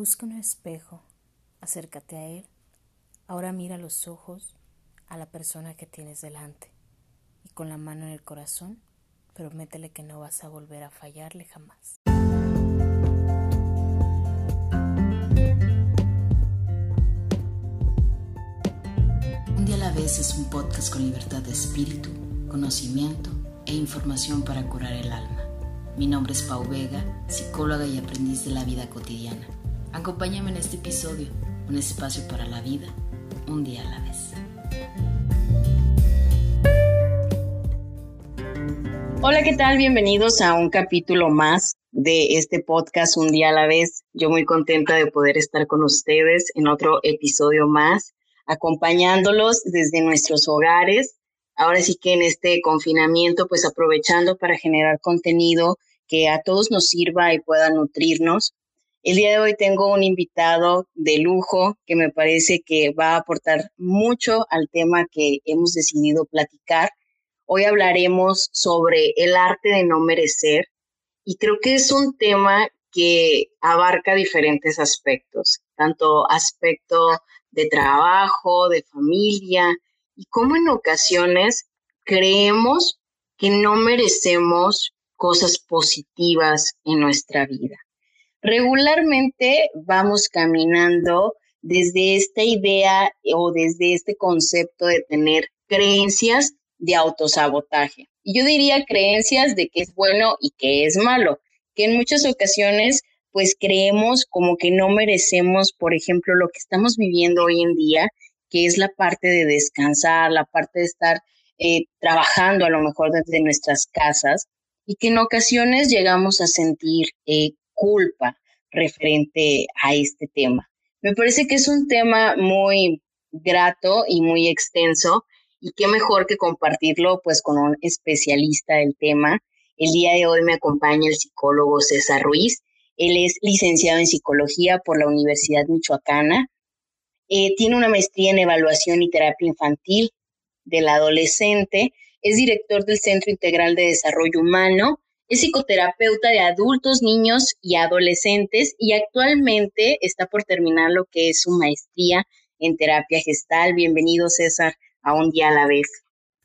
Busca un espejo, acércate a él. Ahora mira los ojos a la persona que tienes delante y con la mano en el corazón, prométele que no vas a volver a fallarle jamás. Un día a la vez es un podcast con libertad de espíritu, conocimiento e información para curar el alma. Mi nombre es Pau Vega, psicóloga y aprendiz de la vida cotidiana. Acompáñame en este episodio, un espacio para la vida, un día a la vez. Hola, ¿qué tal? Bienvenidos a un capítulo más de este podcast Un día a la vez. Yo muy contenta de poder estar con ustedes en otro episodio más, acompañándolos desde nuestros hogares. Ahora sí que en este confinamiento, pues aprovechando para generar contenido que a todos nos sirva y pueda nutrirnos. El día de hoy tengo un invitado de lujo que me parece que va a aportar mucho al tema que hemos decidido platicar. Hoy hablaremos sobre el arte de no merecer y creo que es un tema que abarca diferentes aspectos, tanto aspecto de trabajo, de familia y cómo en ocasiones creemos que no merecemos cosas positivas en nuestra vida. Regularmente vamos caminando desde esta idea o desde este concepto de tener creencias de autosabotaje. Yo diría creencias de que es bueno y que es malo, que en muchas ocasiones pues creemos como que no merecemos, por ejemplo, lo que estamos viviendo hoy en día, que es la parte de descansar, la parte de estar eh, trabajando a lo mejor desde nuestras casas y que en ocasiones llegamos a sentir eh, culpa referente a este tema. Me parece que es un tema muy grato y muy extenso y qué mejor que compartirlo pues con un especialista del tema. El día de hoy me acompaña el psicólogo César Ruiz. Él es licenciado en psicología por la Universidad Michoacana. Eh, tiene una maestría en evaluación y terapia infantil del adolescente. Es director del Centro Integral de Desarrollo Humano es psicoterapeuta de adultos, niños y adolescentes y actualmente está por terminar lo que es su maestría en terapia gestal. Bienvenido, César, a un día a la vez.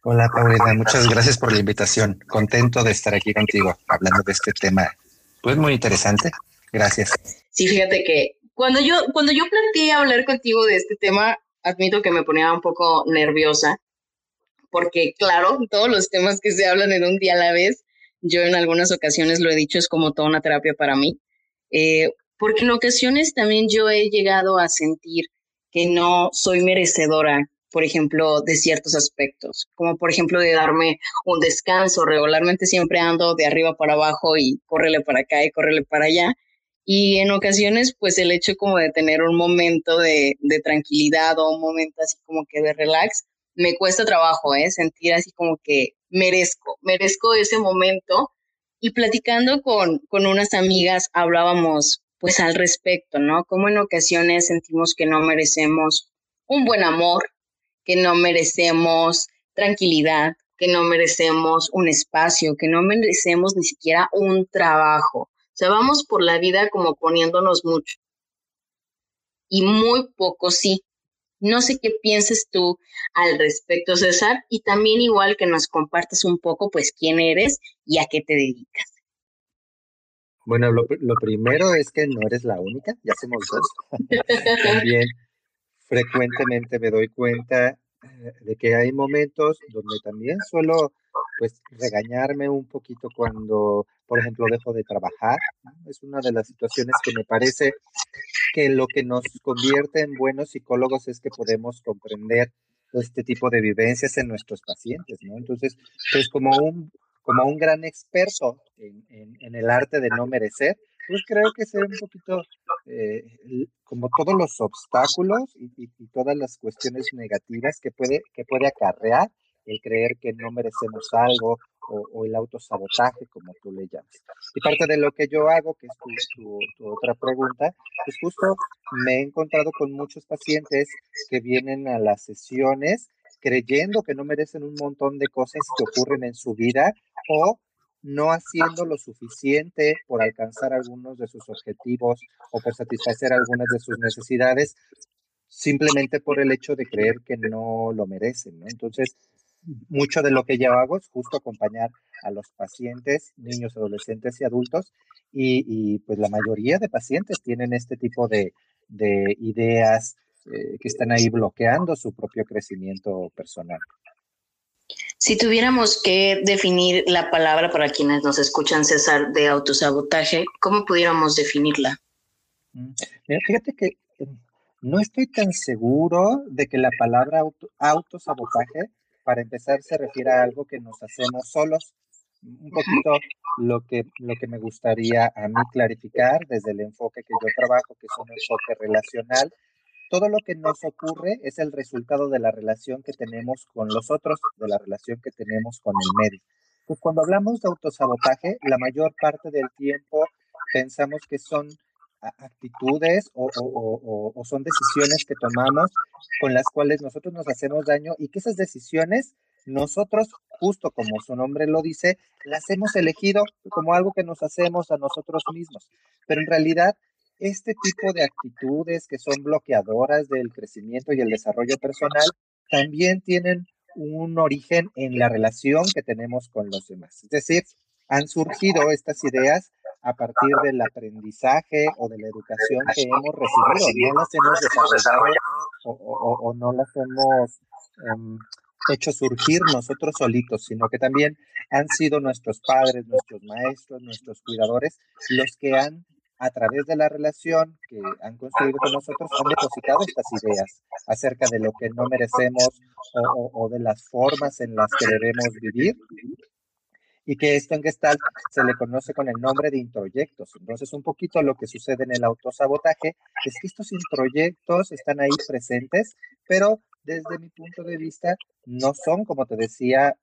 Hola, Paulina. Muchas gracias por la invitación. Contento de estar aquí contigo hablando de este tema. Pues muy interesante. Gracias. Sí, fíjate que cuando yo, cuando yo planteé hablar contigo de este tema, admito que me ponía un poco nerviosa, porque claro, todos los temas que se hablan en un día a la vez yo en algunas ocasiones lo he dicho, es como toda una terapia para mí, eh, porque en ocasiones también yo he llegado a sentir que no soy merecedora, por ejemplo, de ciertos aspectos, como por ejemplo de darme un descanso. Regularmente siempre ando de arriba para abajo y córrele para acá y córrele para allá. Y en ocasiones, pues el hecho como de tener un momento de, de tranquilidad o un momento así como que de relax, me cuesta trabajo, ¿eh? Sentir así como que merezco, merezco ese momento. Y platicando con, con unas amigas hablábamos pues al respecto, ¿no? Como en ocasiones sentimos que no merecemos un buen amor, que no merecemos tranquilidad, que no merecemos un espacio, que no merecemos ni siquiera un trabajo. O sea, vamos por la vida como poniéndonos mucho. Y muy poco sí. No sé qué pienses tú al respecto, César, y también igual que nos compartas un poco, pues, quién eres y a qué te dedicas. Bueno, lo, primero es que no eres la única, ya somos dos. también frecuentemente me doy cuenta eh, de que hay momentos donde también suelo pues regañarme un poquito cuando, por ejemplo, dejo de trabajar. Es una de las situaciones que me parece que lo que nos convierte en buenos psicólogos es que podemos comprender este tipo de vivencias en nuestros pacientes, ¿no? Entonces, pues como un, como un gran experto en, en, el arte de no merecer, pues creo que sé un poquito eh, como todos los obstáculos y, y, todas las cuestiones negativas que puede, que puede acarrear el creer que no merecemos algo o, el autosabotaje, como tú le llamas. Y parte de lo que yo hago, que es tu, otra pregunta, pues justo me he encontrado con muchos pacientes que vienen a las sesiones creyendo que no merecen un montón de cosas que ocurren en su vida o no haciendo lo suficiente por alcanzar algunos de sus objetivos o por satisfacer algunas de sus necesidades, simplemente por el hecho de creer que no lo merecen. ¿no? Entonces, mucho de lo que yo hago es justo acompañar a los pacientes, niños, adolescentes y adultos, y, pues la mayoría de pacientes tienen este tipo de, ideas eh, que están ahí bloqueando su propio crecimiento personal. Si tuviéramos que definir la palabra para quienes nos escuchan, César, de autosabotaje, ¿cómo pudiéramos definirla? Mm, fíjate que em, no estoy tan seguro de que la palabra autosabotaje, para empezar, se refiere a algo que nos hacemos solos. Un poquito lo que, lo que me gustaría a mí clarificar desde el enfoque que yo trabajo, que es un enfoque relacional, todo lo que nos ocurre es el resultado de la relación que tenemos con los otros, de la relación que tenemos con el medio. Pues cuando hablamos de autosabotaje, la mayor parte del tiempo pensamos que son actitudes o, son decisiones que tomamos con las cuales nosotros nos hacemos daño y que esas decisiones nosotros, justo como su nombre lo dice, las hemos elegido como algo que nos hacemos a nosotros mismos. Pero en realidad este tipo de actitudes que son bloqueadoras del crecimiento y el desarrollo personal también tienen un origen en la relación que tenemos con los demás. Es decir, han surgido estas ideas a partir del aprendizaje o de la educación que hemos recibido. No las hemos desarrollado o, no las hemos em, hecho surgir nosotros solitos, sino que también han sido nuestros padres, nuestros maestros, nuestros cuidadores los que han a través de la relación que han construido con nosotros, han depositado estas ideas acerca de lo que no merecemos o, de las formas en las que debemos vivir y que esto en Gestalt se le conoce con el nombre de introyectos. Entonces, un poquito lo que sucede en el autosabotaje es que estos introyectos están ahí presentes, pero desde mi punto de vista no son, como te decía,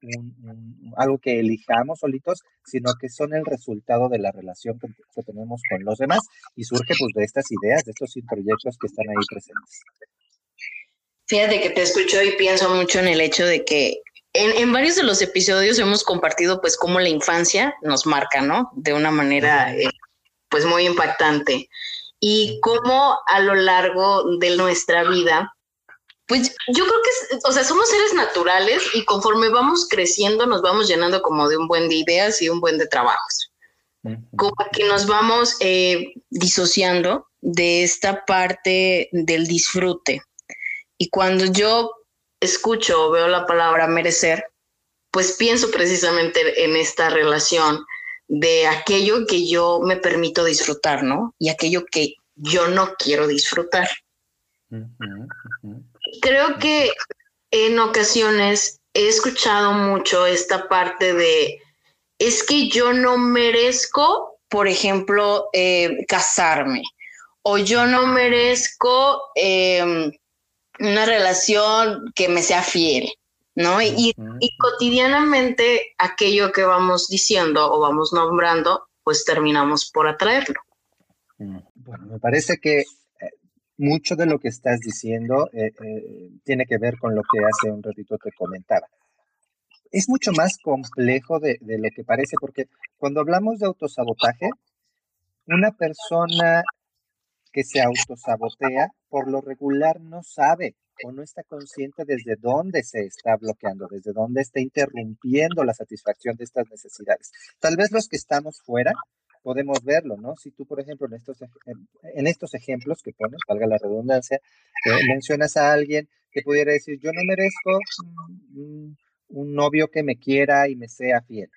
algo que elijamos solitos, sino que son el resultado de la relación que, tenemos con los demás y surge pues de estas ideas, de estos introyectos que están ahí presentes. Fíjate que te escucho y pienso mucho en el hecho de que en, varios de los episodios hemos compartido pues cómo la infancia nos marca, ¿no? De una manera eh, pues muy impactante. Y cómo a lo largo de nuestra vida, pues yo creo que, o sea, somos seres naturales y conforme vamos creciendo nos vamos llenando como de un buen de ideas y un buen de trabajos. Como que nos vamos eh, disociando de esta parte del disfrute. Y cuando yo escucho o veo la palabra merecer, pues pienso precisamente en esta relación de aquello que yo me permito disfrutar, ¿no? Y aquello que yo no quiero disfrutar. Creo que en ocasiones he escuchado mucho esta parte de, es que yo no merezco, por ejemplo, eh, casarme, o yo no merezco em, una relación que me sea fiel, ¿no? Y, cotidianamente aquello que vamos diciendo o vamos nombrando, pues terminamos por atraerlo. Bueno, me parece que eh, mucho de lo que estás diciendo eh, eh, tiene que ver con lo que hace un ratito te comentaba. Es mucho más complejo de, de lo que parece, porque cuando hablamos de autosabotaje, una persona que se autosabotea, por lo regular no sabe o no está consciente desde dónde se está bloqueando, desde dónde está interrumpiendo la satisfacción de estas necesidades. Tal vez los que estamos fuera podemos verlo, ¿no? Si tú, por ejemplo, en estos, en estos ejemplos que pones, valga la redundancia, eh, mencionas a alguien que pudiera decir, yo no merezco un novio que me quiera y me sea fiel.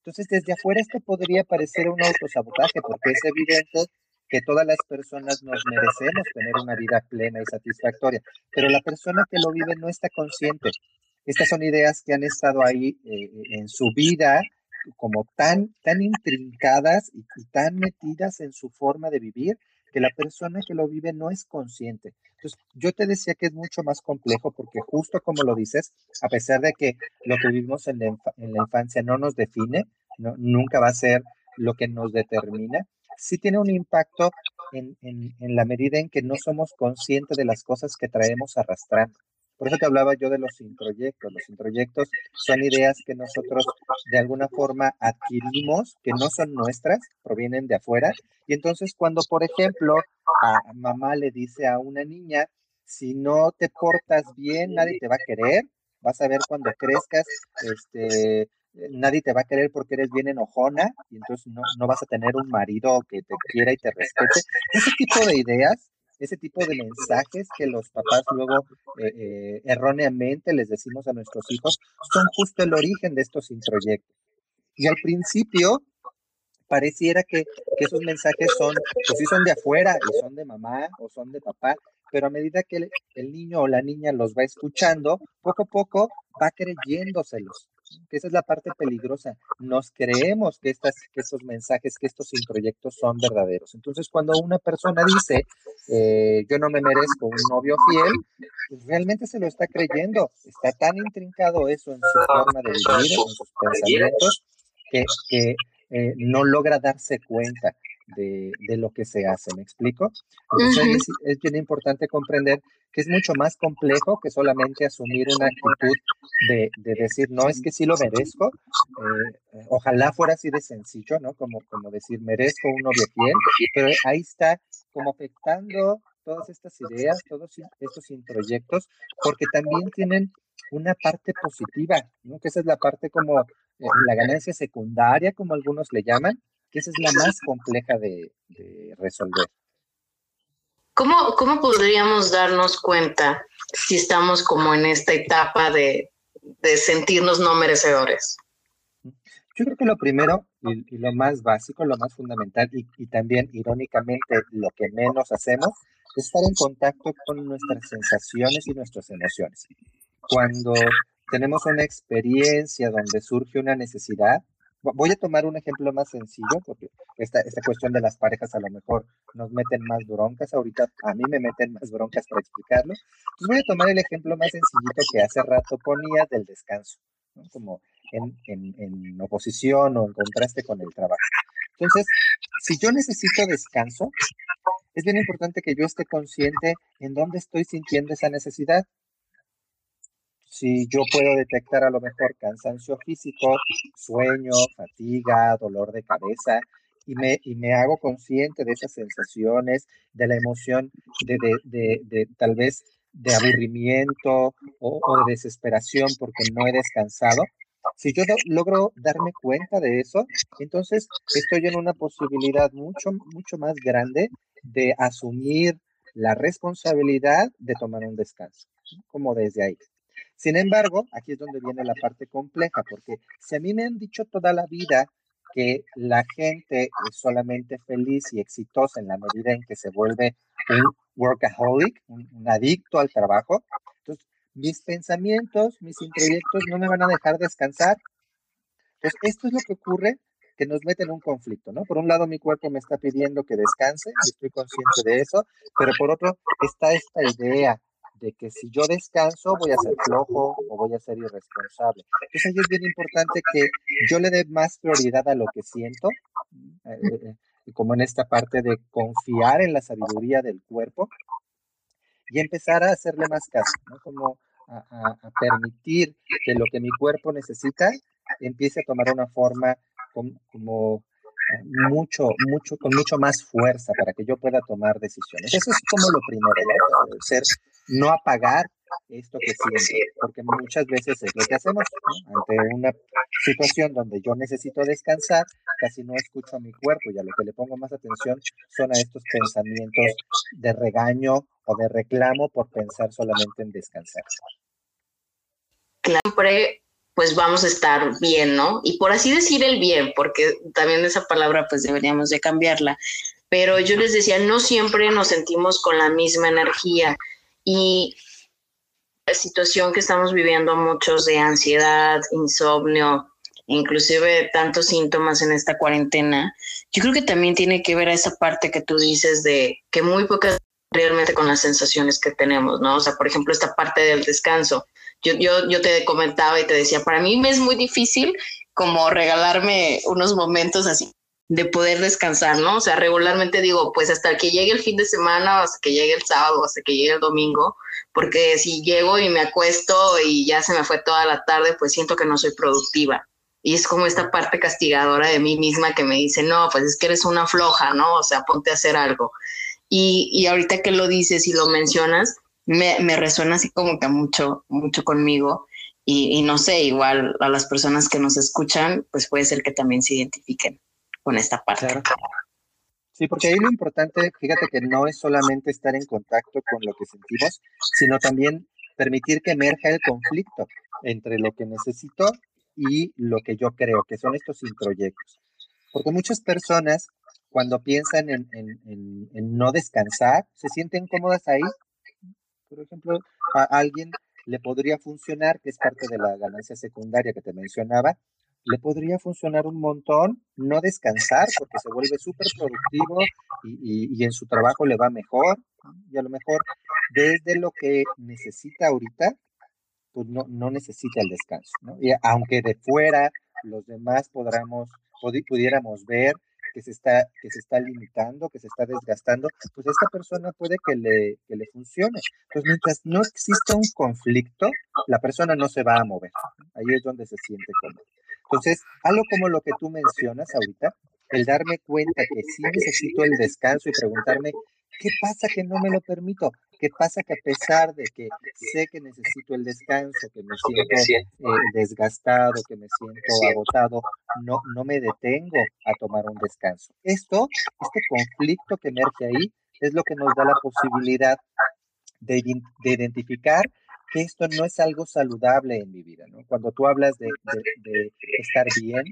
Entonces, desde afuera esto podría parecer un autosabotaje, porque es evidente que todas las personas nos merecemos tener una vida plena y satisfactoria, pero la persona que lo vive no está consciente. Estas son ideas que han estado ahí eh, en su vida como tan, tan intrincadas y, tan metidas en su forma de vivir que la persona que lo vive no es consciente. Entonces, yo te decía que es mucho más complejo porque justo como lo dices, a pesar de que lo que vivimos en la, infancia no nos define, nunca va a ser lo que nos determina, sí tiene un impacto en, la medida en que no somos conscientes de las cosas que traemos arrastrando. Por eso te hablaba yo de los introyectos. Los introyectos son ideas que nosotros de alguna forma adquirimos, que no son nuestras, provienen de afuera. Y entonces cuando, por ejemplo, a mamá le dice a una niña, si no te portas bien, nadie te va a querer, vas a ver cuando crezcas, este, nadie te va a querer porque eres bien enojona y entonces no, no vas a tener un marido que te quiera y te respete. Ese tipo de ideas ese tipo de mensajes que los papás luego eh, eh, erróneamente les decimos a nuestros hijos, son justo el origen de estos introyectos. Y al principio pareciera que, que, esos mensajes son, pues sí son de afuera y son de mamá o son de papá, pero a medida que el, niño o la niña los va escuchando, poco a poco va creyéndoselos. Que esa es la parte peligrosa. Nos creemos que, estas, que estos mensajes, que estos introyectos son verdaderos. Entonces, cuando una persona dice, eh, yo no me merezco un novio fiel, pues realmente se lo está creyendo. Está tan intrincado eso en su forma de vivir, en sus pensamientos, que, eh, no logra darse cuenta de, lo que se hace, ¿me explico? Entonces es, bien importante comprender que es mucho más complejo que solamente asumir una actitud de, decir, no, es que sí lo merezco, eh, ojalá fuera así de sencillo, ¿no? Como, como decir, merezco un novio fiel, pero ahí está como afectando todas estas ideas, todos estos introyectos, porque también tienen una parte positiva, ¿no? Que esa es la parte como eh, la ganancia secundaria, como algunos le llaman, que esa es la más compleja de, resolver. ¿Cómo, ¿Cómo, podríamos darnos cuenta si estamos como en esta etapa de, sentirnos no merecedores? Yo creo que lo primero y, lo más básico, lo más fundamental y, y, también irónicamente lo que menos hacemos es estar en contacto con nuestras sensaciones y nuestras emociones. Cuando tenemos una experiencia donde surge una necesidad, Voy a tomar un ejemplo más sencillo, porque esta, esta cuestión de las parejas a lo mejor nos meten más broncas. Ahorita a mí me meten más broncas para explicarlo. Entonces voy a tomar el ejemplo más sencillito que hace rato ponía del descanso, como en, en, en oposición o en contraste con el trabajo. Entonces, si yo necesito descanso, es bien importante que yo esté consciente en dónde estoy sintiendo esa necesidad si yo puedo detectar a lo mejor cansancio físico, sueño, fatiga, dolor de cabeza, y me, y me hago consciente de esas sensaciones, de la emoción, de, de, de, tal vez de aburrimiento o, o, de desesperación porque no he descansado. Si yo logro darme cuenta de eso, entonces estoy en una posibilidad mucho, mucho más grande de asumir la responsabilidad de tomar un descanso, como desde ahí. Sin embargo, aquí es donde viene la parte compleja, porque si a mí me han dicho toda la vida que la gente es solamente feliz y exitosa en la medida en que se vuelve un workaholic, un, adicto al trabajo, entonces mis pensamientos, mis introyectos no me van a dejar descansar. Entonces, esto es lo que ocurre que nos mete en un conflicto, ¿no? Por un lado, mi cuerpo me está pidiendo que descanse y estoy consciente de eso, pero por otro, está esta idea de que si yo descanso voy a ser flojo o voy a ser irresponsable. Entonces ahí es bien importante que yo le dé más prioridad a lo que siento, eh, eh, eh, como en esta parte de confiar en la sabiduría del cuerpo y empezar a hacerle más caso, ¿no? Como a, permitir que lo que mi cuerpo necesita empiece a tomar una forma como, mucho, mucho, con mucho más fuerza para que yo pueda tomar decisiones. Eso es como lo primero, ¿no? ser no apagar esto que siento, porque muchas veces es lo que hacemos ante una situación donde yo necesito descansar, casi no escucho a mi cuerpo y a lo que le pongo más atención son a estos pensamientos de regaño o de reclamo por pensar solamente en descansar. Siempre pues vamos a estar bien, ¿no? Y por así decir el bien, porque también esa palabra pues deberíamos de cambiarla. Pero yo les decía, no siempre nos sentimos con la misma energía y la situación que estamos viviendo muchos de ansiedad, insomnio, inclusive tantos síntomas en esta cuarentena, yo creo que también tiene que ver a esa parte que tú dices de que muy pocas realmente con las sensaciones que tenemos, ¿no? O sea, por ejemplo, esta parte del descanso. Yo, yo, yo te comentaba y te decía, para mí me es muy difícil como regalarme unos momentos así de poder descansar, ¿no? O sea, regularmente digo, pues hasta que llegue el fin de semana, hasta que llegue el sábado, hasta que llegue el domingo, porque si llego y me acuesto y ya se me fue toda la tarde, pues siento que no soy productiva. Y es como esta parte castigadora de mí misma que me dice, no, pues es que eres una floja, ¿no? O sea, ponte a hacer algo. Y, y ahorita que lo dices y lo mencionas, me, me resuena así como que mucho, mucho conmigo. Y, y, no sé, igual a las personas que nos escuchan, pues puede ser que también se identifiquen con esta parte. Sí, porque ahí lo importante, fíjate que no es solamente estar en contacto con lo que sentimos, sino también permitir que emerja el conflicto entre lo que necesito y lo que yo creo, que son estos introyectos. Porque muchas personas, cuando piensan en, en, no descansar, se sienten cómodas ahí. Por ejemplo, a alguien le podría funcionar, que es parte de la ganancia secundaria que te mencionaba, le podría funcionar un montón no descansar porque se vuelve súper productivo y, en su trabajo le va mejor y a lo mejor desde lo que necesita ahorita, pues no, no necesita el descanso. Y aunque de fuera los demás podamos, pudiéramos ver que se está, que se está limitando, que se está desgastando, pues esta persona puede que le, que le funcione. Entonces, mientras no exista un conflicto, la persona no se va a mover. Ahí es donde se siente cómodo. Entonces, algo como lo que tú mencionas ahorita, el darme cuenta que sí necesito el descanso y preguntarme, ¿qué pasa que no me lo permito? ¿Qué pasa que a pesar de que sé que necesito el descanso, que me siento eh, desgastado, que me siento agotado, no, no me detengo a tomar un descanso? Esto, este conflicto que emerge ahí, es lo que nos da la posibilidad de, de identificar que esto no es algo saludable en mi vida, ¿no? Cuando tú hablas de, estar bien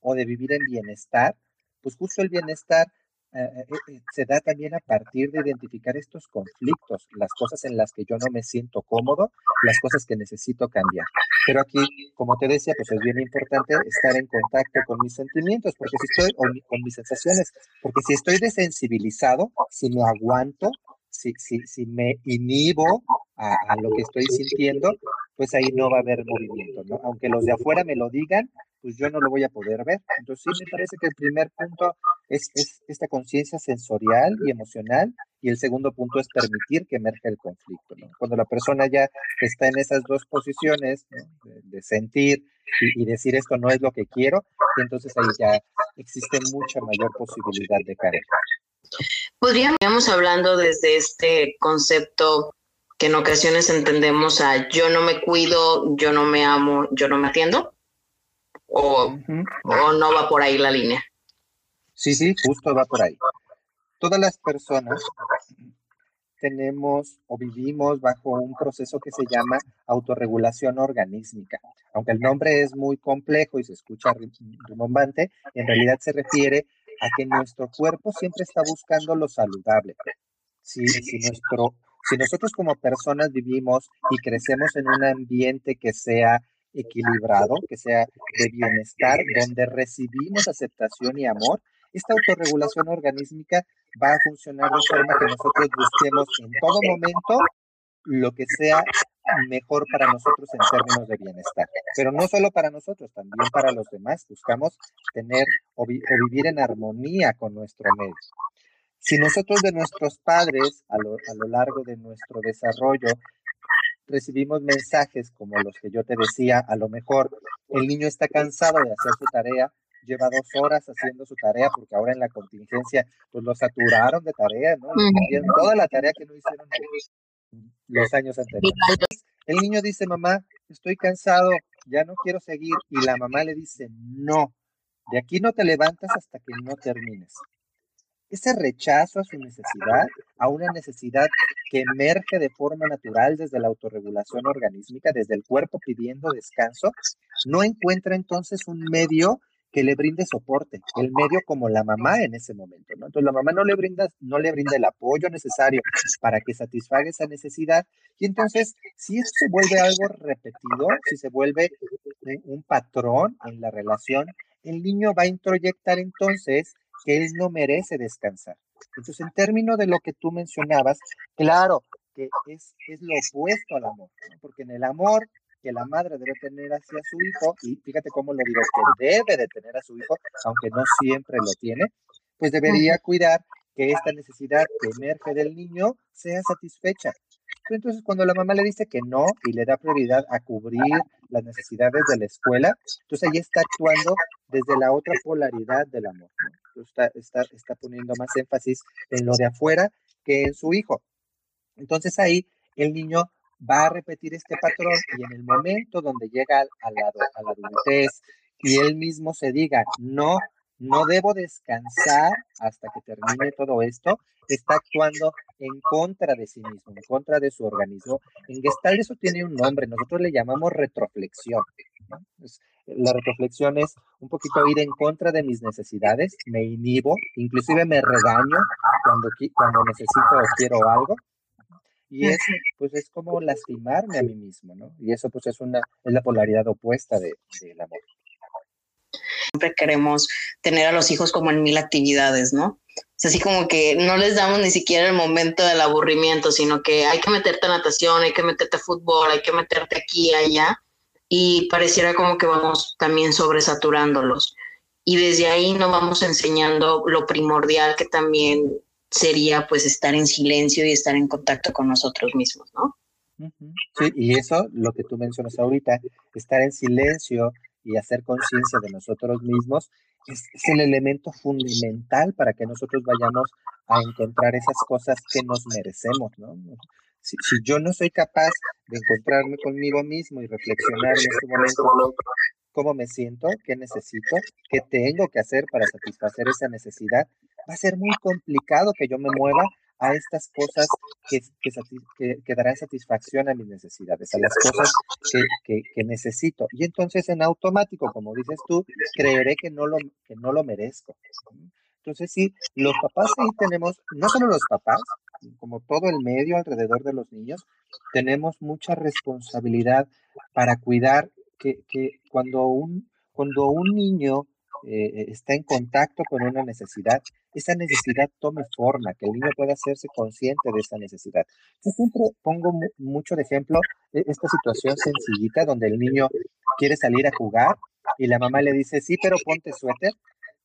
o de vivir en bienestar, pues justo el bienestar eh, eh, eh, se da también a partir de identificar estos conflictos, las cosas en las que yo no me siento cómodo, las cosas que necesito cambiar. Pero aquí, como te decía, pues es bien importante estar en contacto con mis sentimientos, porque si estoy, con mis sensaciones, porque si estoy desensibilizado, si me aguanto, si, si, me inhibo a, lo que estoy sintiendo, pues ahí no va a haber movimiento, ¿no? Aunque los de afuera me lo digan, pues yo no lo voy a poder ver. Entonces sí me parece que el primer punto es, es esta conciencia sensorial y emocional y el segundo punto es permitir que emerja el conflicto, ¿no? Cuando la persona ya está en esas dos posiciones de, sentir y, y, decir esto no es lo que quiero, entonces ahí ya existe mucha mayor posibilidad de caer. Podríamos hablando desde este concepto que en ocasiones entendemos a yo no me cuido, yo no me amo, yo no me atiendo? ¿O, o no va por ahí la línea? Sí, sí, justo va por ahí. Todas las personas tenemos o vivimos bajo un proceso que se llama autorregulación organísmica. Aunque el nombre es muy complejo y se escucha rimbombante, en realidad se refiere a que nuestro cuerpo siempre está buscando lo saludable. Si, si nuestro si nosotros como personas vivimos y crecemos en un ambiente que sea equilibrado, que sea de bienestar, donde recibimos aceptación y amor, esta autorregulación organísmica va a funcionar de forma que nosotros busquemos en todo momento lo que sea mejor para nosotros en términos de bienestar. Pero no solo para nosotros, también para los demás. Buscamos tener o, vivir en armonía con nuestro medio. Si nosotros de nuestros padres a lo, largo de nuestro desarrollo recibimos mensajes como los que yo te decía, a lo mejor el niño está cansado de hacer su tarea, lleva dos horas haciendo su tarea porque ahora en la contingencia pues lo saturaron de tarea, ¿no? toda la tarea que no hicieron los años anteriores. El niño dice, mamá, estoy cansado, ya no quiero seguir. Y la mamá le dice, no, de aquí no te levantas hasta que no termines ese rechazo a su necesidad, a una necesidad que emerge de forma natural desde la autorregulación organísmica, desde el cuerpo pidiendo descanso, no encuentra entonces un medio que le brinde soporte, el medio como la mamá en ese momento, ¿no? Entonces la mamá no le brinda, no le brinda el apoyo necesario para que satisfaga esa necesidad y entonces si eso se vuelve algo repetido, si se vuelve un patrón en la relación, el niño va a introyectar entonces que él no merece descansar. Entonces, en términos de lo que tú mencionabas, claro que es, es lo opuesto al amor, porque en el amor que la madre debe tener hacia su hijo, y fíjate cómo lo digo, que debe de tener a su hijo, aunque no siempre lo tiene, pues debería cuidar que esta necesidad que emerge del niño sea satisfecha. Entonces, cuando la mamá le dice que no y le da prioridad a cubrir las necesidades de la escuela, entonces ahí está actuando desde la otra polaridad del amor. Está, está, está poniendo más énfasis en lo de afuera que en su hijo. Entonces ahí el niño va a repetir este patrón y en el momento donde llega a la, a la adultez y él mismo se diga, no, no debo descansar hasta que termine todo esto, está actuando en contra de sí mismo, en contra de su organismo. En Gestalt eso tiene un nombre, nosotros le llamamos retroflexión. la retroflexión es un poquito ir en contra de mis necesidades, me inhibo, inclusive me regaño cuando, cuando necesito o quiero algo. Y es, pues es como lastimarme a mí mismo, ¿no? Y eso pues es una, es la polaridad opuesta del amor siempre queremos tener a los hijos como en mil actividades, ¿no? Es así como que no les damos ni siquiera el momento del aburrimiento, sino que hay que meterte a natación, hay que meterte a fútbol, hay que meterte aquí y allá, y pareciera como que vamos también sobresaturándolos. Y desde ahí nos vamos enseñando lo primordial que también sería pues estar en silencio y estar en contacto con nosotros mismos, ¿no? Sí, y eso, lo que tú mencionas ahorita, estar en silencio, y hacer conciencia de nosotros mismos es, el elemento fundamental para que nosotros vayamos a encontrar esas cosas que nos merecemos, ¿no? Si, yo no soy capaz de encontrarme conmigo mismo y reflexionar en este momento cómo me siento, qué necesito, qué tengo que hacer para satisfacer esa necesidad, va a ser muy complicado que yo me mueva a estas cosas que, que, darán satisfacción a mis necesidades, a las cosas que, necesito. Y entonces en automático, como dices tú, creeré que no lo, que no lo merezco. Entonces sí, los papás ahí tenemos, no solo los papás, como todo el medio alrededor de los niños, tenemos mucha responsabilidad para cuidar que, que cuando, un, cuando un niño eh, está en contacto con una necesidad, esa necesidad tome forma, que el niño pueda hacerse consciente de esa necesidad. Yo siempre pongo mucho de ejemplo e, esta situación sencillita donde el niño quiere salir a jugar y la mamá le dice, sí, pero ponte suéter.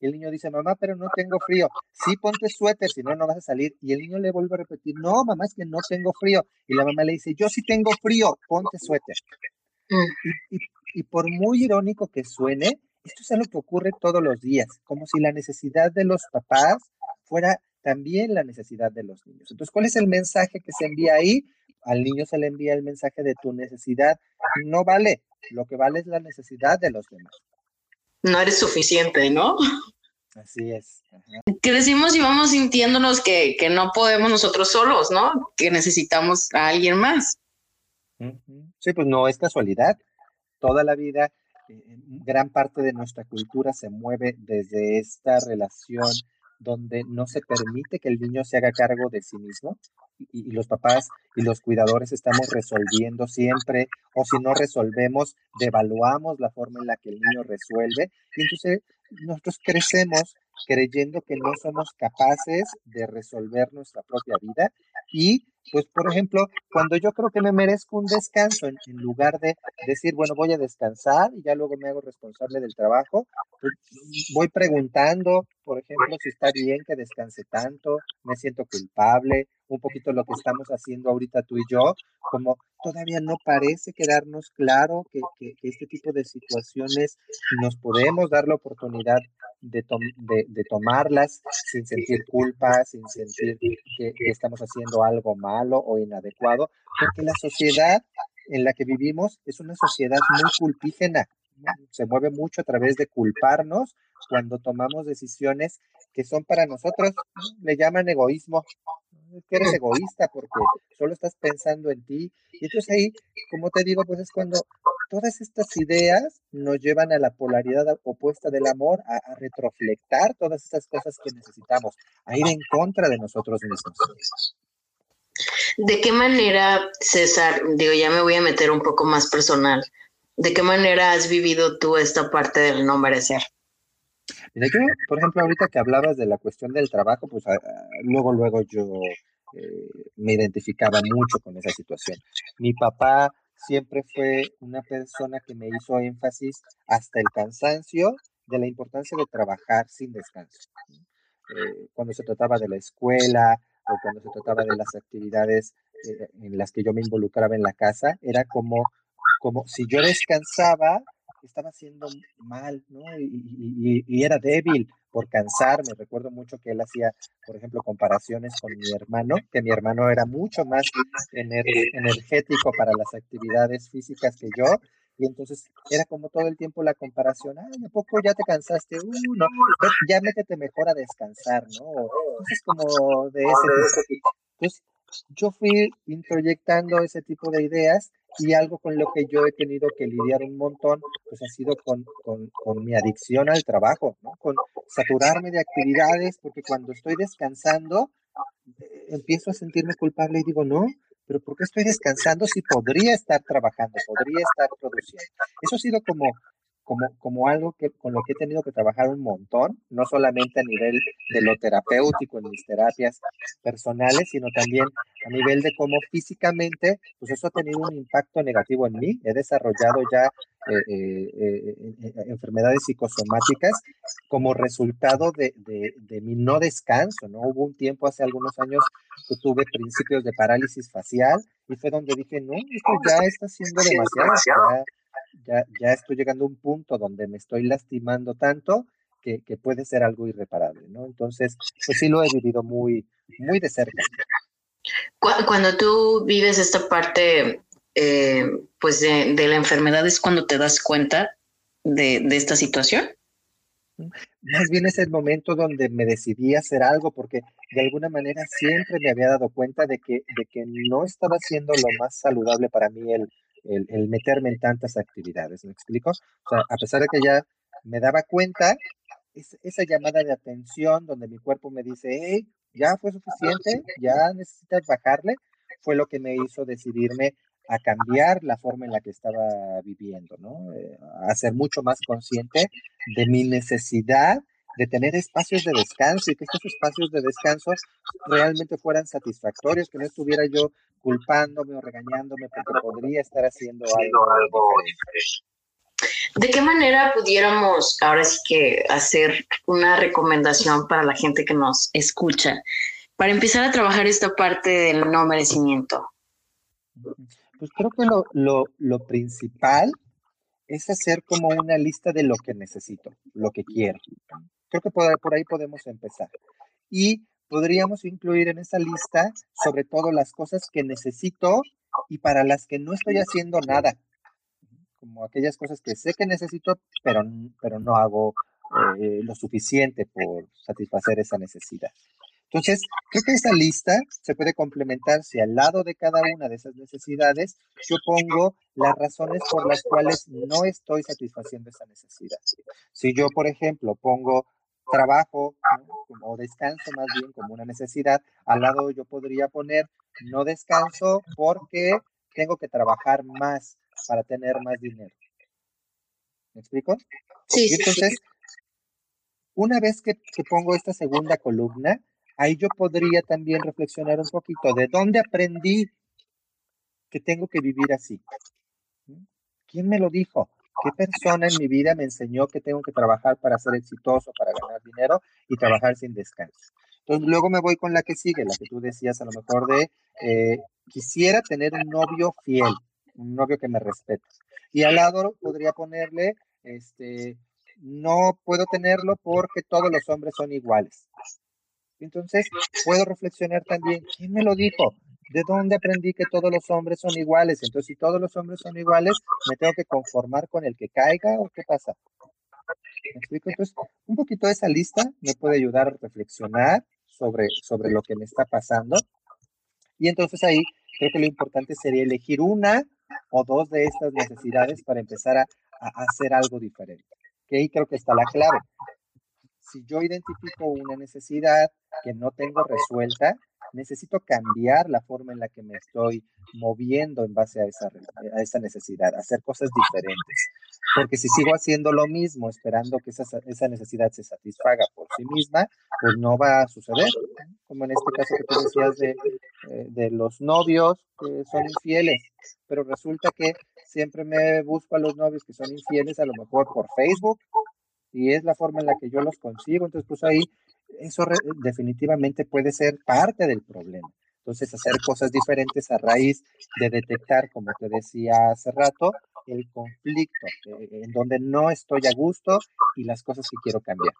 Y el niño dice, mamá, pero no tengo frío. Sí, ponte suéter, si no, no vas a salir. Y el niño le vuelve a repetir, no, mamá, es que no tengo frío. Y la mamá le dice, yo sí tengo frío, ponte suéter. Mm. y por muy irónico que suene, esto es algo que ocurre todos los días, como si la necesidad de los papás fuera también la necesidad de los niños. Entonces, ¿cuál es el mensaje que se envía ahí? Al niño se le envía el mensaje de tu necesidad no vale, lo que vale es la necesidad de los demás. No eres suficiente, ¿no? Así es. Crecimos y vamos sintiéndonos que, que, no podemos nosotros solos, ¿no? Que necesitamos a alguien más. Sí, pues no es casualidad. Toda la vida gran parte de nuestra cultura se mueve desde esta relación donde no se permite que el niño se haga cargo de sí mismo y, los papás y los cuidadores estamos resolviendo siempre o si no resolvemos, devaluamos la forma en la que el niño resuelve y entonces nosotros crecemos creyendo que no somos capaces de resolver nuestra propia vida y pues, por ejemplo, cuando yo creo que me merezco un descanso, en, lugar de decir, bueno, voy a descansar y ya luego me hago responsable del trabajo, pues, voy preguntando, por ejemplo, si está bien que descanse tanto, me siento culpable, un poquito lo que estamos haciendo ahorita tú y yo, como todavía no parece quedarnos claro que, este tipo de situaciones nos podemos dar la oportunidad de, de, tomarlas sin sentir culpa, sin sentir que, estamos haciendo algo malo o inadecuado, porque la sociedad en la que vivimos es una sociedad muy culpígena, se mueve mucho a través de culparnos cuando tomamos decisiones que son para nosotros, le llaman egoísmo, que eres egoísta porque solo estás pensando en ti. Y entonces ahí, como te digo, pues es cuando todas estas ideas nos llevan a la polaridad opuesta del amor, a, a retroflectar todas estas cosas que necesitamos, a ir en contra de nosotros mismos. ¿De qué manera, César, digo, ya me voy a meter un poco más personal, ¿de qué manera has vivido tú esta parte del no merecer? Mira, yo, por ejemplo, ahorita que hablabas de la cuestión del trabajo, pues ah, luego, luego yo eh, me identificaba mucho con esa situación. Mi papá siempre fue una persona que me hizo énfasis hasta el cansancio de la importancia de trabajar sin descanso. Eh, cuando se trataba de la escuela o cuando se trataba de las actividades eh, en las que yo me involucraba en la casa, era como, como si yo descansaba, estaba haciendo mal, ¿no? Y, era débil por cansarme. Recuerdo mucho que él hacía, por ejemplo, comparaciones con mi hermano, que mi hermano era mucho más energético para las actividades físicas que yo. Y entonces era como todo el tiempo la comparación, ay, ¿a poco ya te cansaste? Uh, no, ya métete mejor a descansar, ¿no? Entonces como de ese tipo. Entonces yo fui introyectando ese tipo de ideas y algo con lo que yo he tenido que lidiar un montón, pues ha sido con, con, mi adicción al trabajo, ¿no? Con saturarme de actividades, porque cuando estoy descansando, eh, empiezo a sentirme culpable y digo, no, pero ¿por qué estoy descansando si podría estar trabajando, podría estar produciendo? Eso ha sido como como, como algo que, con lo que he tenido que trabajar un montón, no solamente a nivel de lo terapéutico en mis terapias personales, sino también a nivel de cómo físicamente, pues eso ha tenido un impacto negativo en mí. He desarrollado ya eh, eh, eh, enfermedades psicosomáticas como resultado de, de, de, mi no descanso, ¿no? Hubo un tiempo hace algunos años que tuve principios de parálisis facial y fue donde dije, no, esto ya está siendo demasiado ya estoy llegando a un punto donde me estoy lastimando tanto que, que, puede ser algo irreparable, ¿no? Entonces, pues sí lo he vivido muy, muy de cerca. Cuando tú vives esta parte, eh, pues de, de, la enfermedad, ¿es cuando te das cuenta de, de, esta situación? Más bien es el momento donde me decidí hacer algo, porque de alguna manera siempre me había dado cuenta de que, de que no estaba siendo lo más saludable para mí el, el, meterme en tantas actividades, ¿me explico? A pesar de que ya me daba cuenta, esa llamada de atención donde mi cuerpo me dice, hey, ya fue suficiente, ya necesitas bajarle, fue lo que me hizo decidirme a cambiar la forma en la que estaba viviendo, ¿no? Eh, a ser mucho más consciente de mi necesidad de tener espacios de descanso y que estos espacios de descanso realmente fueran satisfactorios, que no estuviera yo culpándome o regañándome porque podría estar haciendo algo ¿De qué manera pudiéramos ahora sí que hacer una recomendación para la gente que nos escucha para empezar a trabajar esta parte del no merecimiento? Pues creo que lo, lo, lo principal es hacer como una lista de lo que necesito, lo que quiero. Creo que por, ahí podemos empezar. Y podríamos incluir en esa lista sobre todo las cosas que necesito y para las que no estoy haciendo nada. Como aquellas cosas que sé que necesito, pero, pero no hago eh, lo suficiente por satisfacer esa necesidad. Entonces, creo que esa lista se puede complementar si al lado de cada una de esas necesidades yo pongo las razones por las cuales no estoy satisfaciendo esa necesidad. Si yo, por ejemplo, pongo trabajo o descanso más bien como una necesidad, al lado yo podría poner no descanso porque tengo que trabajar más para tener más dinero. ¿Me explico? Sí. entonces, una vez que, que pongo esta segunda columna, ahí yo podría también reflexionar un poquito de dónde aprendí que tengo que vivir así. ¿Quién me lo dijo? ¿Qué persona en mi vida me enseñó que tengo que trabajar para ser exitoso, para ganar dinero y trabajar sin descanso? Entonces luego me voy con la que sigue, la que tú decías a lo mejor de, eh, quisiera tener un novio fiel, un novio que me respete. Y al lado podría ponerle, este, no puedo tenerlo porque todos los hombres son iguales. Entonces puedo reflexionar también, ¿quién me lo dijo? ¿De dónde aprendí que todos los hombres son iguales? Entonces, si todos los hombres son iguales, ¿me tengo que conformar con el que caiga o qué pasa? ¿Me explico? Entonces, un poquito de esa lista me puede ayudar a reflexionar sobre, sobre lo que me está pasando. Y entonces ahí creo que lo importante sería elegir una o dos de estas necesidades para empezar a, a hacer algo diferente. Que ahí creo que está la clave. Si yo identifico una necesidad que no tengo resuelta, necesito cambiar la forma en la que me estoy moviendo en base a esa, a esa necesidad, hacer cosas diferentes. Porque si sigo haciendo lo mismo, esperando que esa, esa necesidad se satisfaga por sí misma, pues no va a suceder. Como en este caso que tú decías de, eh, de los novios que son infieles, pero resulta que siempre me busco a los novios que son infieles, a lo mejor por Facebook, y es la forma en la que yo los consigo. Entonces, pues ahí eso definitivamente puede ser parte del problema. Entonces, hacer cosas diferentes a raíz de detectar, como te decía hace rato, el conflicto, eh, en donde no estoy a gusto y las cosas que quiero cambiar.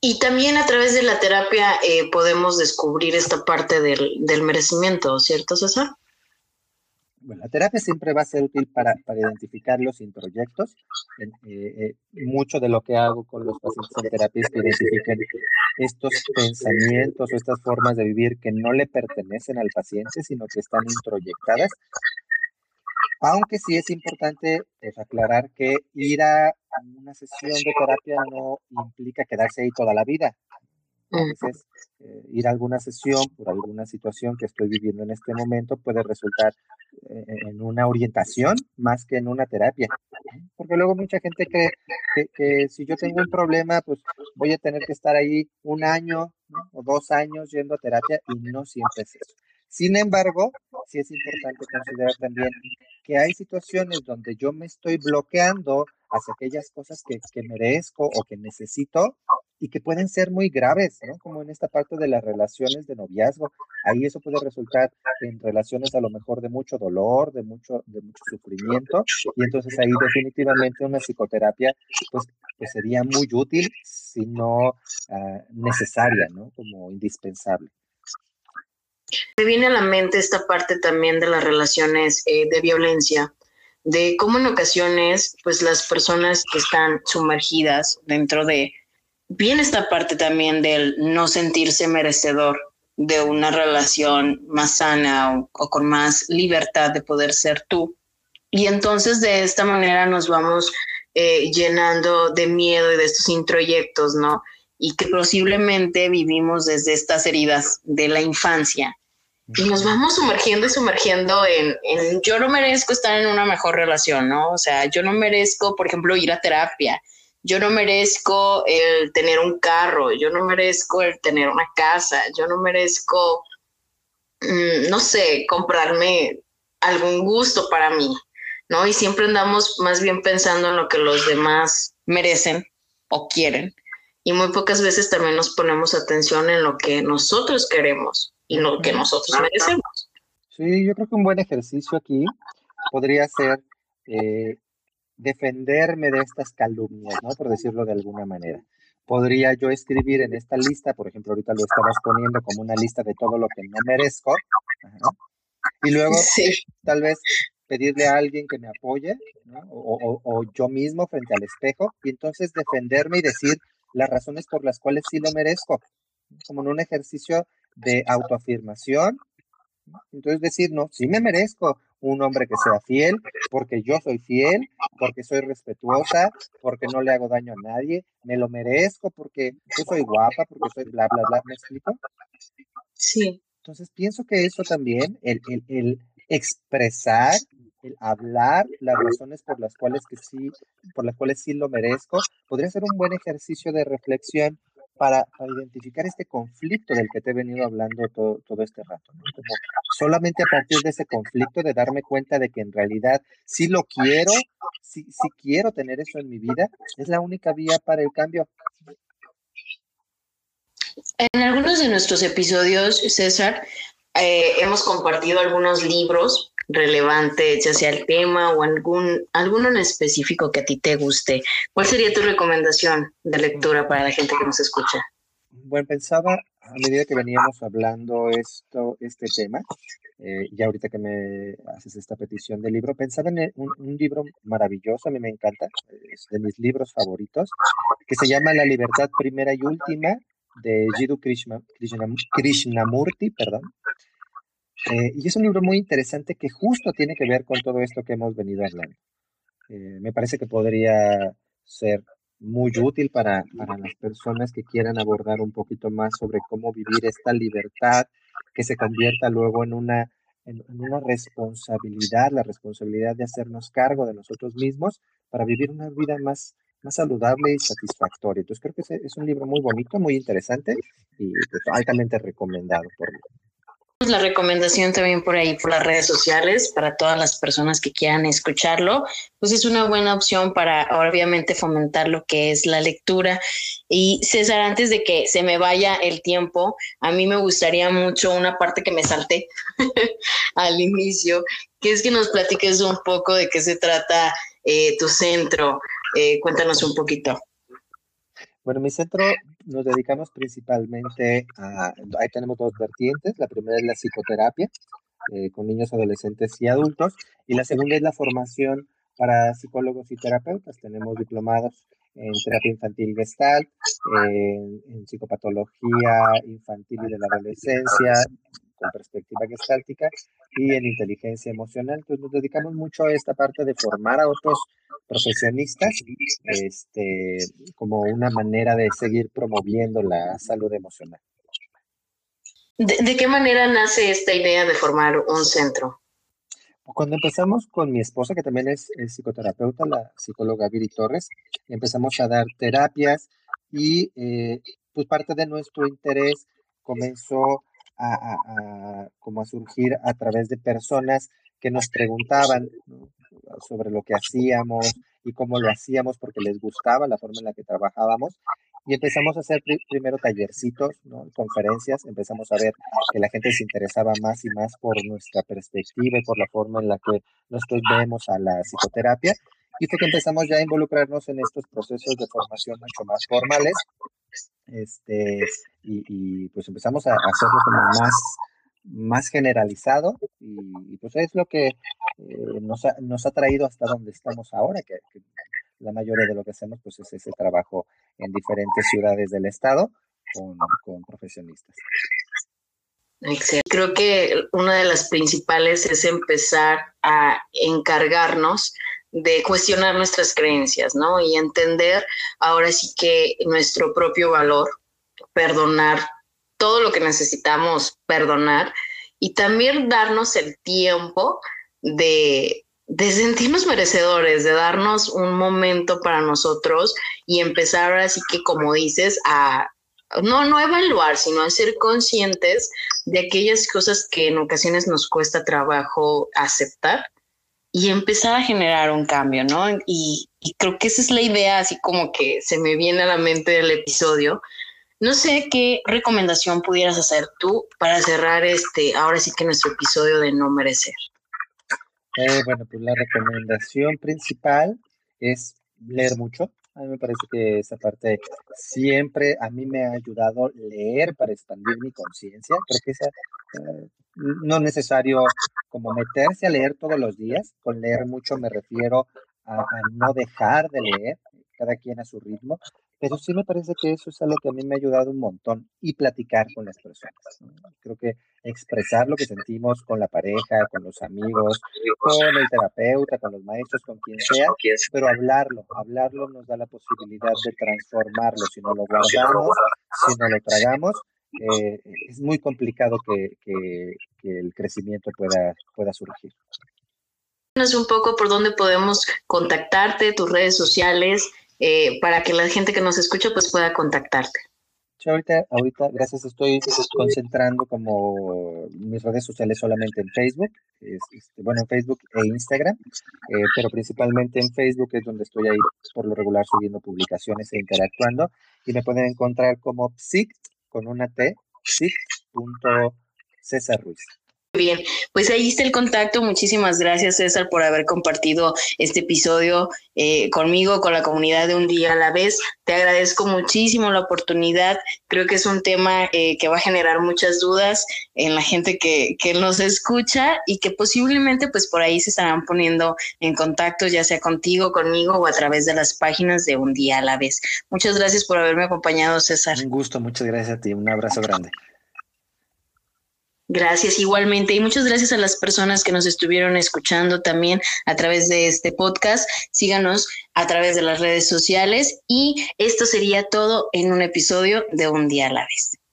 Y también a través de la terapia eh, podemos descubrir esta parte del, del merecimiento, ¿cierto, César? Bueno, la terapia siempre va a ser útil para, identificar los introyectos. Eh, eh, mucho de lo que hago con los pacientes en terapia es que identifiquen estos pensamientos o estas formas de vivir que no le pertenecen al paciente, sino que están introyectadas. Aunque sí es importante pues, aclarar que ir a una sesión de terapia no implica quedarse ahí toda la vida. A veces eh, ir a alguna sesión por alguna situación que estoy viviendo en este momento puede resultar eh, en una orientación más que en una terapia. Porque luego mucha gente cree que, si yo tengo un problema, pues voy a tener que estar ahí un año o dos años yendo a terapia y no siempre es eso. Sin embargo, sí es importante considerar también que hay situaciones donde yo me estoy bloqueando hacia aquellas cosas que, que merezco o que necesito y que pueden ser muy graves, ¿no? Como en esta parte de las relaciones de noviazgo. Ahí eso puede resultar en relaciones a lo mejor de mucho dolor, de mucho, de mucho sufrimiento, y entonces ahí definitivamente una psicoterapia pues, pues sería muy útil, si no ah, necesaria, ¿no? Como indispensable. Me viene a la mente esta parte también de las relaciones eh, de violencia, de cómo en ocasiones pues las personas que están sumergidas dentro de viene esta parte también del no sentirse merecedor de una relación más sana o, con más libertad de poder ser tú. Y entonces de esta manera nos vamos eh, llenando de miedo y de estos introyectos, ¿no? Y que posiblemente vivimos desde estas heridas de la infancia. Y nos vamos sumergiendo y sumergiendo en, en yo no merezco estar en una mejor relación, ¿no? O sea, yo no merezco, por ejemplo, ir a terapia yo no merezco el tener un carro, yo no merezco el tener una casa, yo no merezco, mm, no sé, comprarme algún gusto para mí, ¿no? Y siempre andamos más bien pensando en lo que los demás merecen o quieren. Y muy pocas veces también nos ponemos atención en lo que nosotros queremos y lo que nosotros merecemos. Sí, yo creo que un buen ejercicio aquí podría ser eh, defenderme de estas calumnias, ¿no? Por decirlo de alguna manera. Podría yo escribir en esta lista, por ejemplo, ahorita lo estabas poniendo como una lista de todo lo que no merezco, y luego tal vez pedirle a alguien que me apoye, ¿no? o, o, yo mismo frente al espejo, y entonces defenderme y decir las razones por las cuales sí lo merezco, como en un ejercicio de autoafirmación. Entonces decir, no, sí me merezco, un hombre que sea fiel, porque yo soy fiel, porque soy respetuosa, porque no le hago daño a nadie, me lo merezco, porque yo soy guapa, porque soy bla, bla, bla. ¿Me explico? Sí. Entonces pienso que eso también, el, el, el expresar, el hablar las razones por las cuales que sí, por las cuales sí lo merezco, podría ser un buen ejercicio de reflexión para, identificar este conflicto del que te he venido hablando todo, este rato. solamente a partir de ese conflicto de darme cuenta de que en realidad sí lo quiero, sí, sí quiero tener eso en mi vida, es la única vía para el cambio. En algunos de nuestros episodios, César, eh, hemos compartido algunos libros relevantes, ya sea el tema o algún, alguno en específico que a ti te guste. ¿Cuál sería tu recomendación de lectura para la gente que nos escucha? Bueno, pensaba a medida que veníamos hablando esto, este tema, eh, y ahorita que me haces esta petición de libro, pensaba en un, libro maravilloso, a mí me encanta, es de mis libros favoritos, que se llama La libertad primera y última, de Jiddu Krishna, Krishnamurti, perdón. Eh, y es un libro muy interesante que justo tiene que ver con todo esto que hemos venido hablando. Eh, me parece que podría ser muy útil para, para, las personas que quieran abordar un poquito más sobre cómo vivir esta libertad que se convierta luego en una, en, una responsabilidad, la responsabilidad de hacernos cargo de nosotros mismos para vivir una vida más, más saludable y satisfactoria. Entonces creo que es, es un libro muy bonito, muy interesante y pues, altamente recomendado por mí. La recomendación también por ahí, por las redes sociales, para todas las personas que quieran escucharlo, pues es una buena opción para obviamente fomentar lo que es la lectura. Y César, antes de que se me vaya el tiempo, a mí me gustaría mucho una parte que me salté al inicio, que es que nos platiques un poco de qué se trata eh, tu centro. Eh, cuéntanos un poquito. Bueno, mi centro nos dedicamos principalmente a, ahí tenemos dos vertientes, la primera es la psicoterapia eh, con niños, adolescentes y adultos, y la segunda es la formación para psicólogos y terapeutas. Tenemos diplomados en terapia infantil gestal, en psicopatología infantil y de la adolescencia, con perspectiva gestáltica, y en inteligencia emocional. Entonces nos dedicamos mucho a esta parte de formar a otros profesionistas este, como una manera de seguir promoviendo la salud emocional. ¿De, qué manera nace esta idea de formar un centro? Cuando empezamos con mi esposa, que también es, psicoterapeuta, la psicóloga Viri Torres, empezamos a dar terapias y eh, pues parte de nuestro interés comenzó a, como a surgir a través de personas que nos preguntaban sobre lo que hacíamos y cómo lo hacíamos porque les gustaba la forma en la que trabajábamos. Y empezamos a hacer primero tallercitos, conferencias, empezamos a ver que la gente se interesaba más y más por nuestra perspectiva y por la forma en la que nosotros vemos a la psicoterapia. Y fue que empezamos ya a involucrarnos en estos procesos de formación mucho más formales. Este, y, pues empezamos a, hacerlo como más, más generalizado y, pues es lo que eh, nos, ha, nos, ha, traído hasta donde estamos ahora, que, la mayoría de lo que hacemos pues es ese trabajo en diferentes ciudades del estado con, con profesionistas. Excelente. Creo que una de las principales es empezar a encargarnos de cuestionar nuestras creencias, ¿no? Y entender ahora sí que nuestro propio valor, perdonar todo lo que necesitamos perdonar y también darnos el tiempo de, de sentirnos merecedores, de darnos un momento para nosotros y empezar ahora sí que, como dices, a no, no evaluar, sino a ser conscientes de aquellas cosas que en ocasiones nos cuesta trabajo aceptar y empezar a generar un cambio, ¿no? Y, creo que esa es la idea, así como que se me viene a la mente del episodio, no sé qué recomendación pudieras hacer tú para cerrar este, ahora sí que nuestro episodio de no merecer. Eh, bueno, pues la recomendación principal es leer mucho. A mí me parece que esa parte siempre a mí me ha ayudado leer para expandir mi conciencia. Creo que esa, eh, no es necesario como meterse a leer todos los días. Con leer mucho me refiero a no dejar de leer, cada quien a su ritmo, pero sí me parece que eso es algo que a mí me ha ayudado un montón y platicar con las personas. Creo que expresar lo que sentimos con la pareja, con los amigos, con el terapeuta, con los maestros, con quien sea, pero hablarlo, hablarlo nos da la posibilidad de transformarlo. Si no lo guardamos, si no lo tragamos, eh, es muy complicado que, que, que, el crecimiento pueda, pueda surgir. Un poco por dónde podemos contactarte, tus redes sociales, eh, para que la gente que nos escucha pues pueda contactarte. Yo ahorita, ahorita, gracias, estoy concentrando como mis redes sociales solamente en Facebook, este, bueno, en Facebook e Instagram, eh, pero principalmente en Facebook es donde estoy ahí por lo regular subiendo publicaciones e interactuando, y me pueden encontrar como psic, con una T, psic.cesar Ruiz. Bien, pues ahí está el contacto. Muchísimas gracias, César, por haber compartido este episodio eh, conmigo, con la comunidad de Un Día a la Vez. Te agradezco muchísimo la oportunidad. Creo que es un tema eh, que va a generar muchas dudas en la gente que, que nos escucha y que posiblemente pues por ahí se estarán poniendo en contacto, ya sea contigo, conmigo o a través de las páginas de Un Día a la Vez. Muchas gracias por haberme acompañado, César. Un gusto, muchas gracias a ti. Un abrazo grande. Gracias igualmente y muchas gracias a las personas que nos estuvieron escuchando también a través de este podcast. Síganos a través de las redes sociales y esto sería todo en un episodio de Un día a la vez.